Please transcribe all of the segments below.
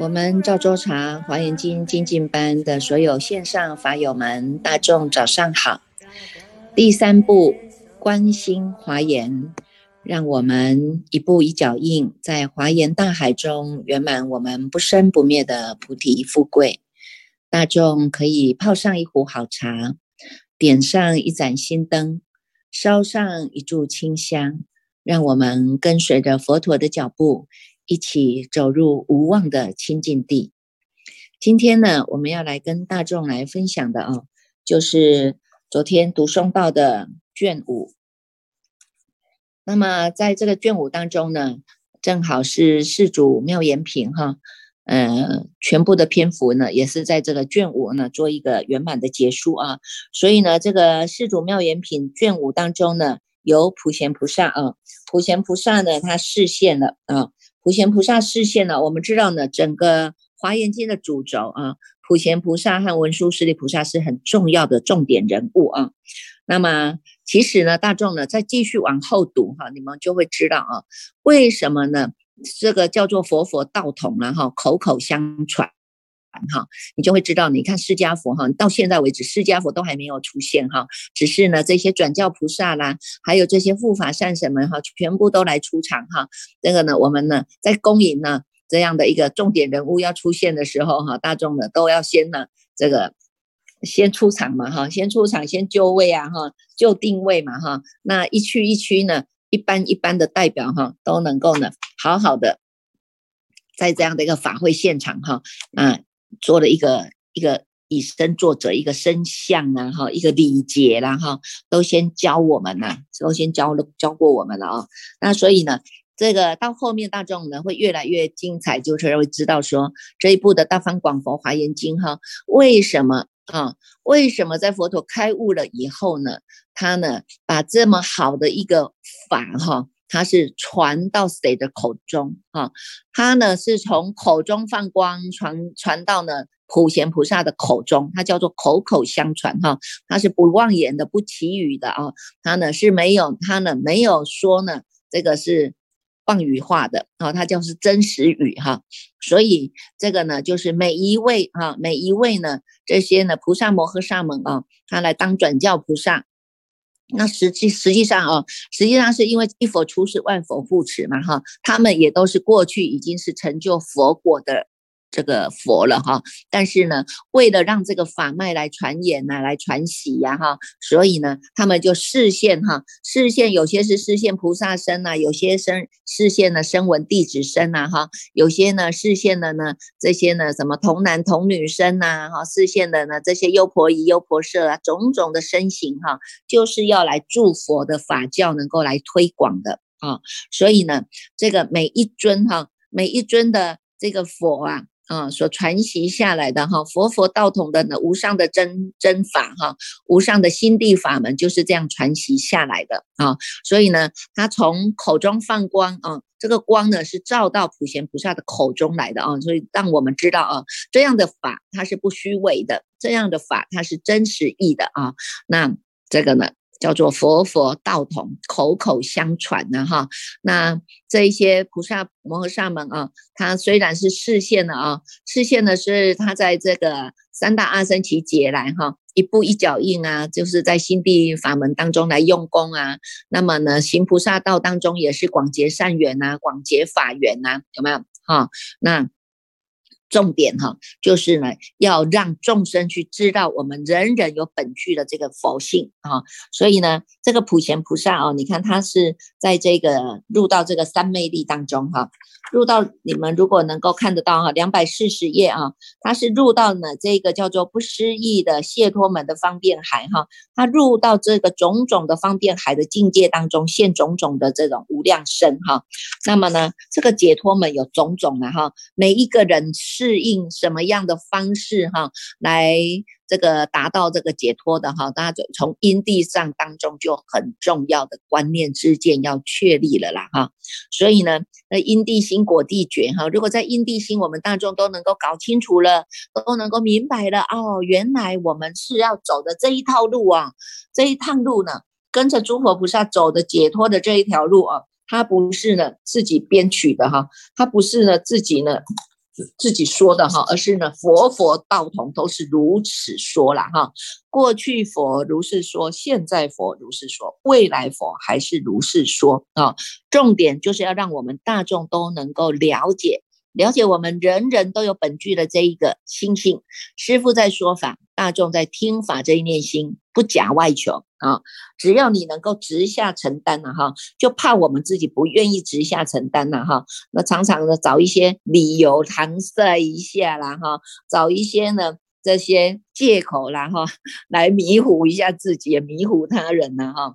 我们赵州茶华严经精进班的所有线上法友们，大众早上好。第三步，观心华严，让我们一步一脚印，在华严大海中圆满我们不生不灭的菩提富贵。大众可以泡上一壶好茶，点上一盏心灯，烧上一炷清香，让我们跟随着佛陀的脚步。一起走入无望的清净地。今天呢，我们要来跟大众来分享的啊，就是昨天读诵到的卷五。那么在这个卷五当中呢，正好是世主妙言品哈，呃，全部的篇幅呢，也是在这个卷五呢做一个圆满的结束啊。所以呢，这个世主妙言品卷五当中呢，有普贤菩萨啊，普贤菩萨呢，他示现了啊。普贤菩萨视线呢，我们知道呢，整个华严经的主轴啊，普贤菩萨和文殊师利菩萨是很重要的重点人物啊。那么其实呢，大众呢再继续往后读哈，你们就会知道啊，为什么呢？这个叫做佛佛道统了哈，口口相传。哈，你就会知道，你看释迦佛哈，到现在为止，释迦佛都还没有出现哈，只是呢，这些转教菩萨啦，还有这些护法善神们哈，全部都来出场哈。这个呢，我们呢，在恭迎呢这样的一个重点人物要出现的时候哈，大众呢都要先呢这个先出场嘛哈，先出场，先就位啊哈，就定位嘛哈。那一区一区呢，一般一般的代表哈，都能够呢好好的在这样的一个法会现场哈啊。做了一个一个以身作则，一个身相啊，哈，一个礼节啦，哈，都先教我们呐，都先教了教过我们了啊。那所以呢，这个到后面大众呢会越来越精彩，就是会知道说这一部的《大方广佛华严经》哈，为什么啊？为什么在佛陀开悟了以后呢，他呢把这么好的一个法哈？他是传到谁的口中啊？他呢是从口中放光传传到呢普贤菩萨的口中，他叫做口口相传哈。他是不妄言的，不祈语的啊。他呢是没有，他呢没有说呢这个是妄语话的啊，他就是真实语哈。所以这个呢就是每一位哈，每一位呢这些呢菩萨摩诃萨们啊，他来当转教菩萨。那实际实际上啊，实际上是因为一佛出世，万佛护持嘛，哈，他们也都是过去已经是成就佛果的。这个佛了哈，但是呢，为了让这个法脉来传言呐，来传习呀哈，所以呢，他们就视现哈，视现有些是视现菩萨身呐，有些生视现呢声闻弟子身呐哈，有些呢视现的呢这些呢什么童男童女身呐哈，视现的呢这些优婆夷优婆塞啊，种种的身形哈，就是要来助佛的法教能够来推广的啊，所以呢，这个每一尊哈，每一尊的这个佛啊。啊，所传习下来的哈，佛佛道统的呢，无上的真真法哈，无上的心地法门就是这样传习下来的啊。所以呢，他从口中放光啊，这个光呢是照到普贤菩萨的口中来的啊，所以让我们知道啊，这样的法它是不虚伪的，这样的法它是真实意的啊。那这个呢？叫做佛佛道统，口口相传的哈。那这一些菩萨摩诃萨们啊，他虽然是视现的啊，视现的是他在这个三大阿僧祇劫来哈，一步一脚印啊，就是在心地法门当中来用功啊。那么呢，行菩萨道当中也是广结善缘呐，广结法缘呐，有没有哈？那。重点哈，就是呢，要让众生去知道我们人人有本具的这个佛性啊，所以呢，这个普贤菩萨哦，你看他是在这个入到这个三昧力当中哈，入到你们如果能够看得到哈，两百四十页啊，他是入到呢这个叫做不思议的解脱门的方便海哈，他入到这个种种的方便海的境界当中，现种种的这种无量身哈，那么呢，这个解脱门有种种的哈，每一个人。适应什么样的方式哈，来这个达到这个解脱的哈，大家就从因地上当中就很重要的观念之见要确立了啦哈。所以呢，那因地心果地觉哈，如果在因地心我们大众都能够搞清楚了，都能够明白了哦，原来我们是要走的这一套路啊，这一趟路呢，跟着诸佛菩萨走的解脱的这一条路啊，它不是呢自己编曲的哈，它不是呢自己呢。自己说的哈，而是呢佛佛道同都是如此说了哈。过去佛如是说，现在佛如是说，未来佛还是如是说啊。重点就是要让我们大众都能够了解。了解我们人人都有本具的这一个心性，师父在说法，大众在听法，这一念心不假外求啊！只要你能够直下承担了哈，就怕我们自己不愿意直下承担了哈。那常常的找一些理由搪塞一下啦哈，找一些呢这些借口啦哈，来迷糊一下自己，迷糊他人呢哈。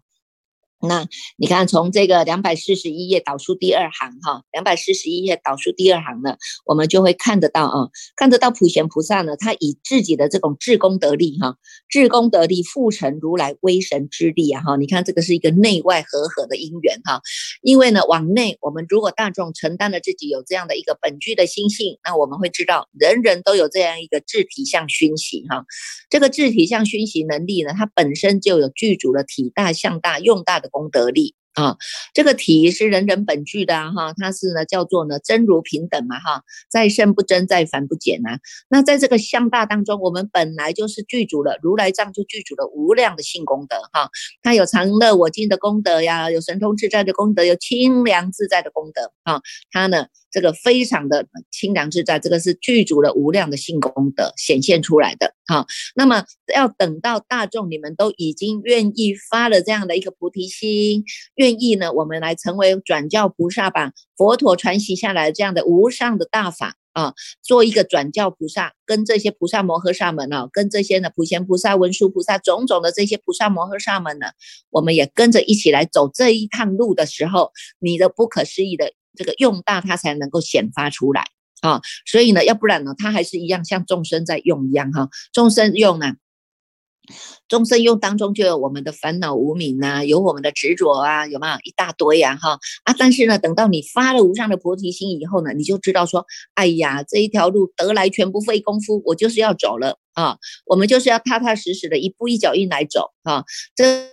那你看，从这个两百四十一页导数第二行哈，两百四十一页导数第二行呢，我们就会看得到啊，看得到普贤菩萨呢，他以自己的这种智功德力哈，智功德力复成如来威神之力啊哈，你看这个是一个内外和合的因缘哈，因为呢，往内我们如果大众承担了自己有这样的一个本具的心性，那我们会知道人人都有这样一个智体相熏习哈，这个智体相熏习能力呢，它本身就有具足的体大、相大、用大的。功德力啊，这个体是人人本具的哈，它是呢叫做呢真如平等嘛哈，在圣不争，在凡不减呐。那在这个相大当中，我们本来就是具足了，如来藏就具足了无量的性功德哈，它有常乐我净的功德呀，有神通自在的功德，有清凉自在的功德啊，它呢。这个非常的清凉自在，这个是具足了无量的性功德显现出来的哈。那么要等到大众你们都已经愿意发了这样的一个菩提心，愿意呢，我们来成为转教菩萨，吧佛陀传习下来这样的无上的大法啊，做一个转教菩萨，跟这些菩萨摩诃萨们呢，跟这些呢普贤菩萨、文殊菩萨种种的这些菩萨摩诃萨们呢，我们也跟着一起来走这一趟路的时候，你的不可思议的。这个用大，它才能够显发出来啊！所以呢，要不然呢，它还是一样像众生在用一样哈。众生用呢，众生用当中就有我们的烦恼无明呐，有我们的执着啊，有没有一大堆呀哈啊！但是呢，等到你发了无上的菩提心以后呢，你就知道说，哎呀，这一条路得来全不费功夫，我就是要走了啊！我们就是要踏踏实实的一步一脚印来走啊！这。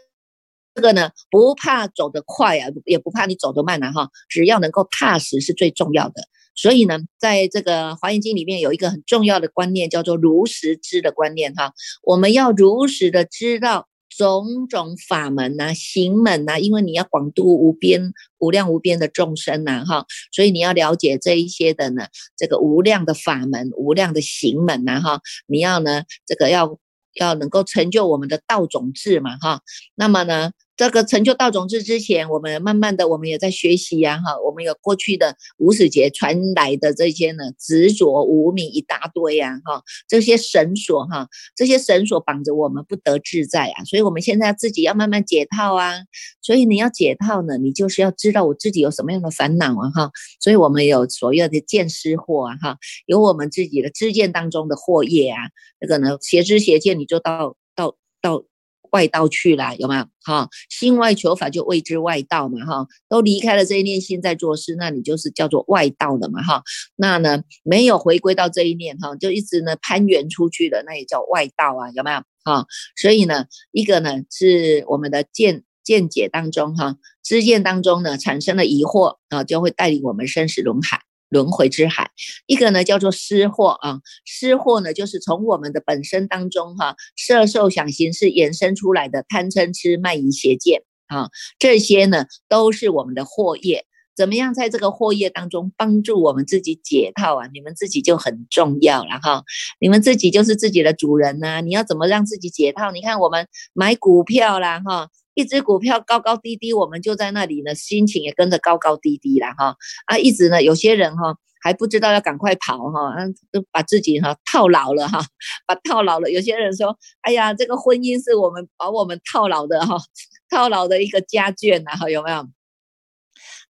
这个呢，不怕走得快啊，也不怕你走得慢啊，哈，只要能够踏实是最重要的。所以呢，在这个华严经里面有一个很重要的观念，叫做如实知的观念哈。我们要如实的知道种种法门呐、行门呐，因为你要广度无边、无量无边的众生呐，哈，所以你要了解这一些的呢，这个无量的法门、无量的行门呐，哈，你要呢，这个要。要能够成就我们的道种智嘛，哈，那么呢，这个成就道种子之前，我们慢慢的，我们也在学习呀，哈，我们有过去的无始劫传来的这些呢，执着无名一大堆呀，哈，这些绳索哈，这些绳索绑着我们不得自在啊，所以我们现在自己要慢慢解套啊，所以你要解套呢，你就是要知道我自己有什么样的烦恼啊，哈，所以我们有所有的见思惑啊，哈，有我们自己的知见当中的惑业啊。这个呢，邪知邪见，你就到到到外道去了，有没有？哈，心外求法就谓之外道嘛，哈，都离开了这一念心在做事，那你就是叫做外道的嘛，哈。那呢，没有回归到这一念，哈，就一直呢攀援出去的，那也叫外道啊，有没有？哈，所以呢，一个呢是我们的见见解当中，哈，知见当中呢产生了疑惑啊，就会带领我们生死轮海。轮回之海，一个呢叫做失惑啊，失惑呢就是从我们的本身当中哈，色受想行识衍生出来的贪嗔痴慢疑邪见啊，这些呢都是我们的惑业。怎么样在这个惑业当中帮助我们自己解套啊？你们自己就很重要了哈，你们自己就是自己的主人呐。你要怎么让自己解套？你看我们买股票啦哈。一只股票高高低低，我们就在那里呢，心情也跟着高高低低了哈啊！一直呢，有些人哈还不知道要赶快跑哈，都把自己哈套牢了哈，把套牢了。有些人说：“哎呀，这个婚姻是我们把我们套牢的哈，套牢的一个家眷呐，哈，有没有？”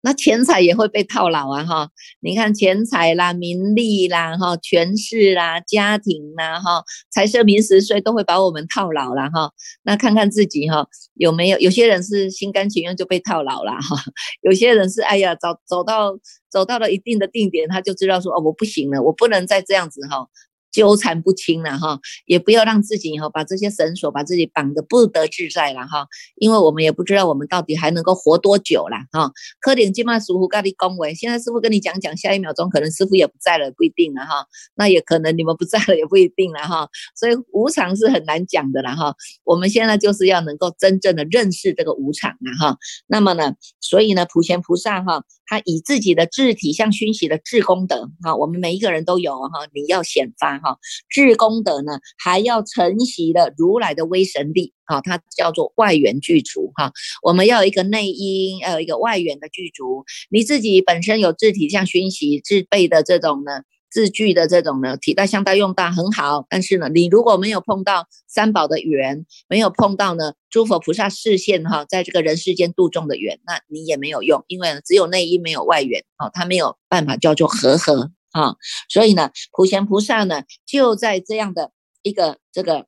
那钱财也会被套牢啊，哈！你看钱财啦、名利啦、哈、权势啦、家庭啦、哈、财色名食睡都会把我们套牢了，哈。那看看自己哈，有没有？有些人是心甘情愿就被套牢了，哈。有些人是哎呀，走走到走到了一定的定点，他就知道说哦，我不行了，我不能再这样子哈。纠缠不清了哈，也不要让自己哈把这些绳索把自己绑得不得自在了哈，因为我们也不知道我们到底还能够活多久了哈。科林金马师傅跟你恭维，现在师傅跟你讲讲，下一秒钟可能师傅也不在了，不一定了哈。那也可能你们不在了，也不一定了哈。所以无常是很难讲的了哈。我们现在就是要能够真正的认识这个无常了哈。那么呢，所以呢，普贤菩萨哈，他以自己的智体相熏习的智功德哈，我们每一个人都有哈，你要显发。哈，智功德呢，还要承袭了如来的威神力啊，它叫做外缘具足哈。我们要有一个内因，要有一个外缘的具足。你自己本身有自体像熏习自备的这种呢，字句的这种呢，体大相大用大很好。但是呢，你如果没有碰到三宝的缘，没有碰到呢诸佛菩萨视线哈，在这个人世间度众的缘，那你也没有用，因为呢只有内因没有外缘哦，它没有办法叫做和合。啊，所以呢，普贤菩萨呢，就在这样的一个这个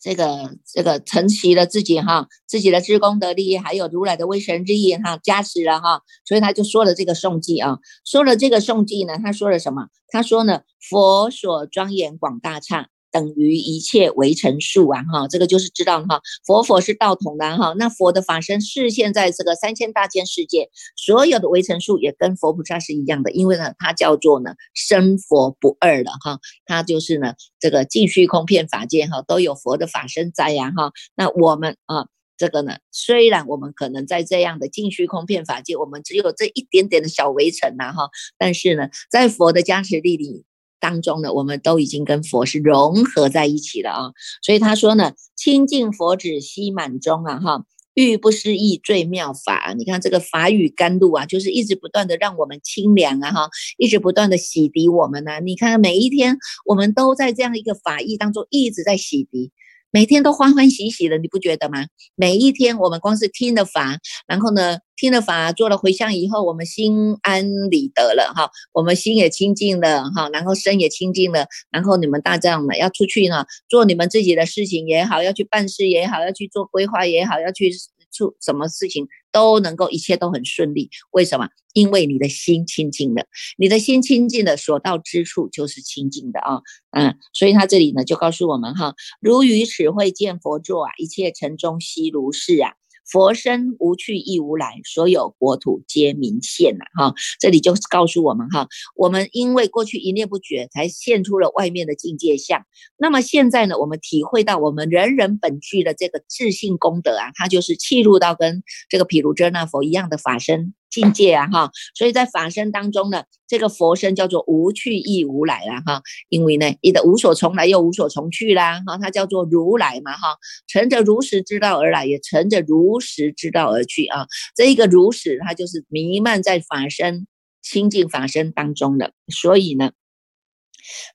这个这个承袭了自己哈，自己的至功德力，还有如来的威神之意哈，加持了哈，所以他就说了这个颂记啊，说了这个颂记呢，他说了什么？他说呢，佛所庄严广大刹。等于一切为成数啊，哈，这个就是知道哈，佛佛是道统的哈，那佛的法身是现在这个三千大千世界所有的为成数也跟佛菩萨是一样的，因为呢，它叫做呢生佛不二的哈，它就是呢这个尽虚空遍法界哈都有佛的法身在呀哈，那我们啊这个呢，虽然我们可能在这样的尽虚空遍法界，我们只有这一点点的小围城呐哈，但是呢，在佛的加持力里。当中呢，我们都已经跟佛是融合在一起了啊，所以他说呢，清净佛指悉满中啊，哈，欲不思议最妙法。你看这个法语甘露啊，就是一直不断的让我们清凉啊，哈，一直不断的洗涤我们呢。你看每一天，我们都在这样一个法意当中一直在洗涤。每天都欢欢喜喜的，你不觉得吗？每一天我们光是听了法，然后呢，听了法做了回向以后，我们心安理得了哈，我们心也清净了哈，然后身也清净了，然后你们大丈呢要出去呢，做你们自己的事情也好，要去办事也好，要去做规划也好，要去。出什么事情都能够，一切都很顺利。为什么？因为你的心清净了，你的心清净了，所到之处就是清净的啊。嗯，所以他这里呢就告诉我们哈，如于此会见佛座啊，一切尘中悉如是啊。佛身无去亦无来，所有国土皆明现呐！哈，这里就告诉我们哈，我们因为过去一念不绝，才现出了外面的境界相。那么现在呢，我们体会到我们人人本具的这个自信功德啊，它就是契入到跟这个毗卢遮那佛一样的法身。境界啊哈，所以在法身当中呢，这个佛身叫做无去亦无来啦哈，因为呢，你的无所从来又无所从去啦哈，它叫做如来嘛哈，乘着如实之道而来，也乘着如实之道而去啊。这一个如实，它就是弥漫在法身清净法身当中的，所以呢，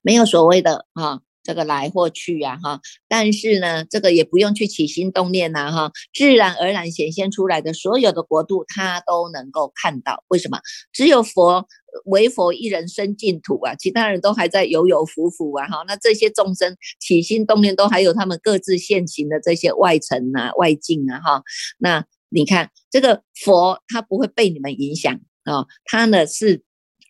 没有所谓的啊。这个来或去呀，哈，但是呢，这个也不用去起心动念呐，哈，自然而然显现出来的所有的国度，他都能够看到。为什么？只有佛唯佛一人生净土啊，其他人都还在游游浮浮啊，哈，那这些众生起心动念都还有他们各自现行的这些外尘啊、外境啊，哈，那你看这个佛他不会被你们影响啊，他呢是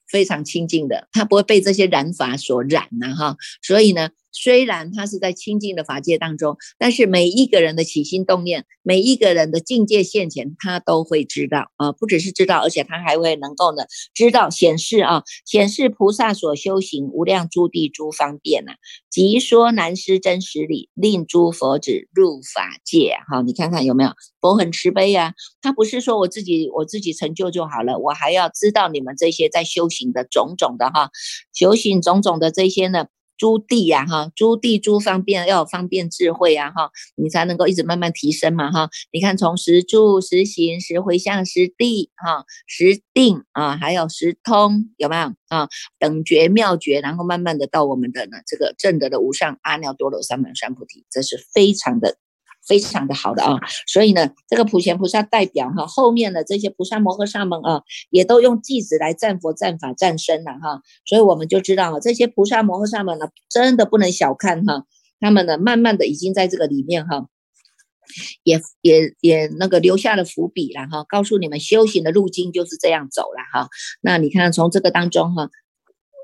非常清净的，他不会被这些染法所染呐，哈，所以呢。虽然他是在清净的法界当中，但是每一个人的起心动念，每一个人的境界现前，他都会知道啊，不只是知道，而且他还会能够呢知道显示啊，显示菩萨所修行无量诸地诸方便呐，即说难施真实理，令诸佛子入法界啊。好，你看看有没有佛很慈悲呀？他不是说我自己我自己成就就好了，我还要知道你们这些在修行的种种的哈，修行种种的这些呢。诸地呀，哈，诸地诸方便要有方便智慧啊，哈，你才能够一直慢慢提升嘛，哈。你看，从十住、十行、十回向、十地，哈，十定啊，还有十通，有没有啊？等觉妙觉，然后慢慢的到我们的呢这个正德的无上阿耨多罗三藐三菩提，这是非常的。非常的好的啊，所以呢，这个普贤菩萨代表哈，后面的这些菩萨摩诃萨们啊，也都用偈子来赞佛、赞法、赞身了哈，所以我们就知道啊，这些菩萨摩诃萨们呢，真的不能小看哈，他们呢，慢慢的已经在这个里面哈，也也也那个留下了伏笔了哈，告诉你们修行的路径就是这样走了哈，那你看从这个当中哈，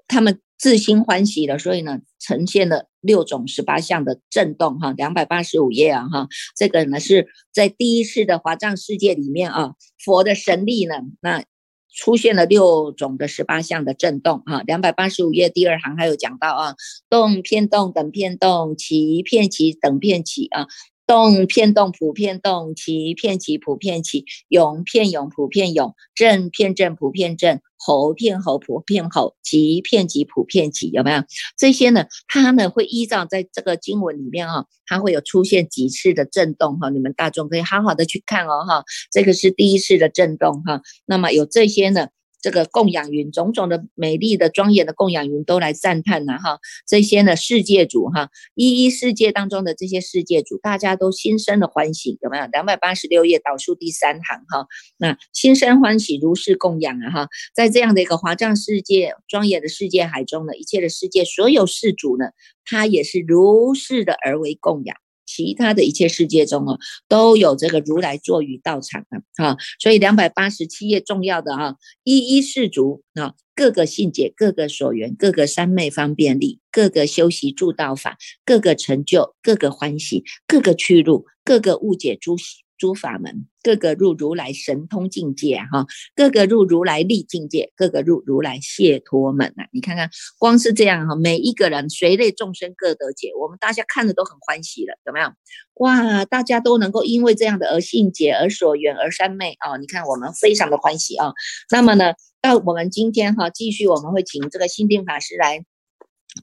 他们。自心欢喜的，所以呢，呈现了六种十八项的震动哈，两百八十五页啊哈，这个呢是在第一世的华藏世界里面啊，佛的神力呢，那出现了六种的十八项的震动哈，两百八十五页第二行还有讲到啊，动偏动等偏动，起片起等片起啊。动片动普遍动，起片起普遍起，涌片涌普遍涌，震片震普遍震，吼片吼普遍吼，急片急普遍急，有没有这些呢？它呢会依照在这个经文里面啊，它会有出现几次的震动哈，你们大众可以好好的去看哦哈，这个是第一次的震动哈，那么有这些呢。这个供养云，种种的美丽的庄严的供养云都来赞叹了哈，这些呢世界主哈，一一世界当中的这些世界主，大家都心生的欢喜，有没有？两百八十六页倒数第三行哈，那心生欢喜，如是供养啊哈，在这样的一个华藏世界庄严的世界海中呢，一切的世界所有世主呢，他也是如是的而为供养。其他的一切世界中哦，都有这个如来坐于道场啊，哈，所以两百八十七页重要的啊，一一世足啊，各个信解，各个所缘，各个三昧方便力，各个修习助道法，各个成就，各个欢喜，各个去路，各个误解诸诸法门，各个入如来神通境界哈，各个入如来力境界，各个入如来解脱门啊！你看看，光是这样哈，每一个人随类众生各得解，我们大家看着都很欢喜了，怎么样？哇，大家都能够因为这样的而信解，而所缘，而三昧啊！你看我们非常的欢喜啊。那么呢，到我们今天哈，继续我们会请这个心定法师来。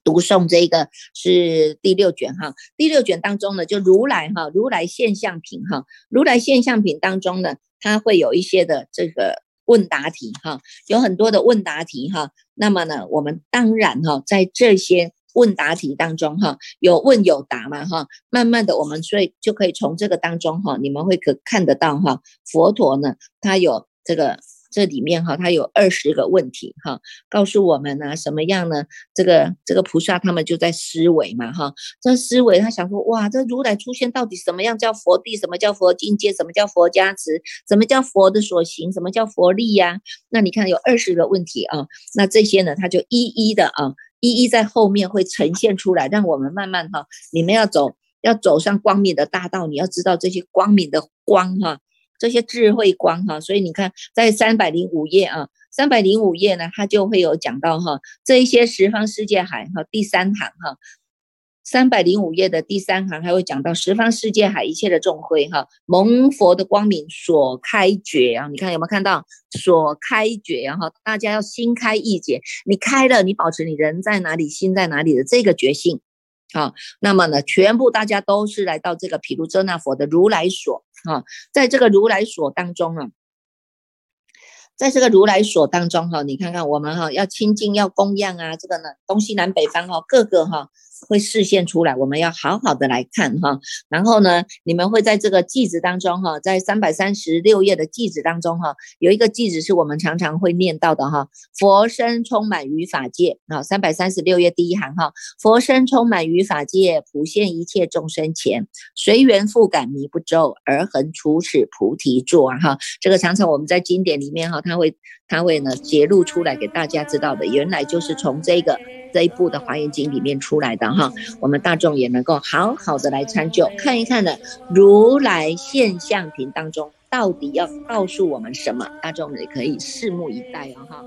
读诵这个是第六卷哈，第六卷当中呢，就如来哈，如来现象品哈，如来现象品当中呢，它会有一些的这个问答题哈，有很多的问答题哈。那么呢，我们当然哈，在这些问答题当中哈，有问有答嘛哈，慢慢的我们所以就可以从这个当中哈，你们会可看得到哈，佛陀呢，他有这个。这里面哈，它有二十个问题哈，告诉我们呢，什么样呢？这个这个菩萨他们就在思维嘛哈，这思维他想说，哇，这如来出现到底什么样叫佛地？什么叫佛境界？什么叫佛加持？什么叫佛的所行？什么叫佛力呀？那你看有二十个问题啊，那这些呢，他就一一的啊，一一在后面会呈现出来，让我们慢慢哈，你们要走要走上光明的大道，你要知道这些光明的光哈。这些智慧光哈，所以你看，在三百零五页啊，三百零五页呢，它就会有讲到哈，这一些十方世界海哈，第三行哈，三百零五页的第三行还会讲到十方世界海一切的众会哈，蒙佛的光明所开觉啊，你看有没有看到所开觉啊哈，大家要心开意解，你开了，你保持你人在哪里，心在哪里的这个觉性。好，那么呢，全部大家都是来到这个毗卢遮那佛的如来所啊，在这个如来所当中啊，在这个如来所当中哈，你看看我们哈要清净要供养啊，这个呢东西南北方哈各个哈。会示现出来，我们要好好的来看哈。然后呢，你们会在这个句子当中哈，在三百三十六页的句子当中哈，有一个句子是我们常常会念到的哈。佛身充满于法界啊，三百三十六页第一行哈，佛身充满于法界，普现一切众生前，随缘复感迷不周，而恒处此菩提座啊哈。这个常常我们在经典里面哈，他会他会呢揭露出来给大家知道的，原来就是从这个。这一部的《华严经》里面出来的哈，我们大众也能够好好的来参究看一看的，如来现象品当中到底要告诉我们什么，大众也可以拭目以待啊哈。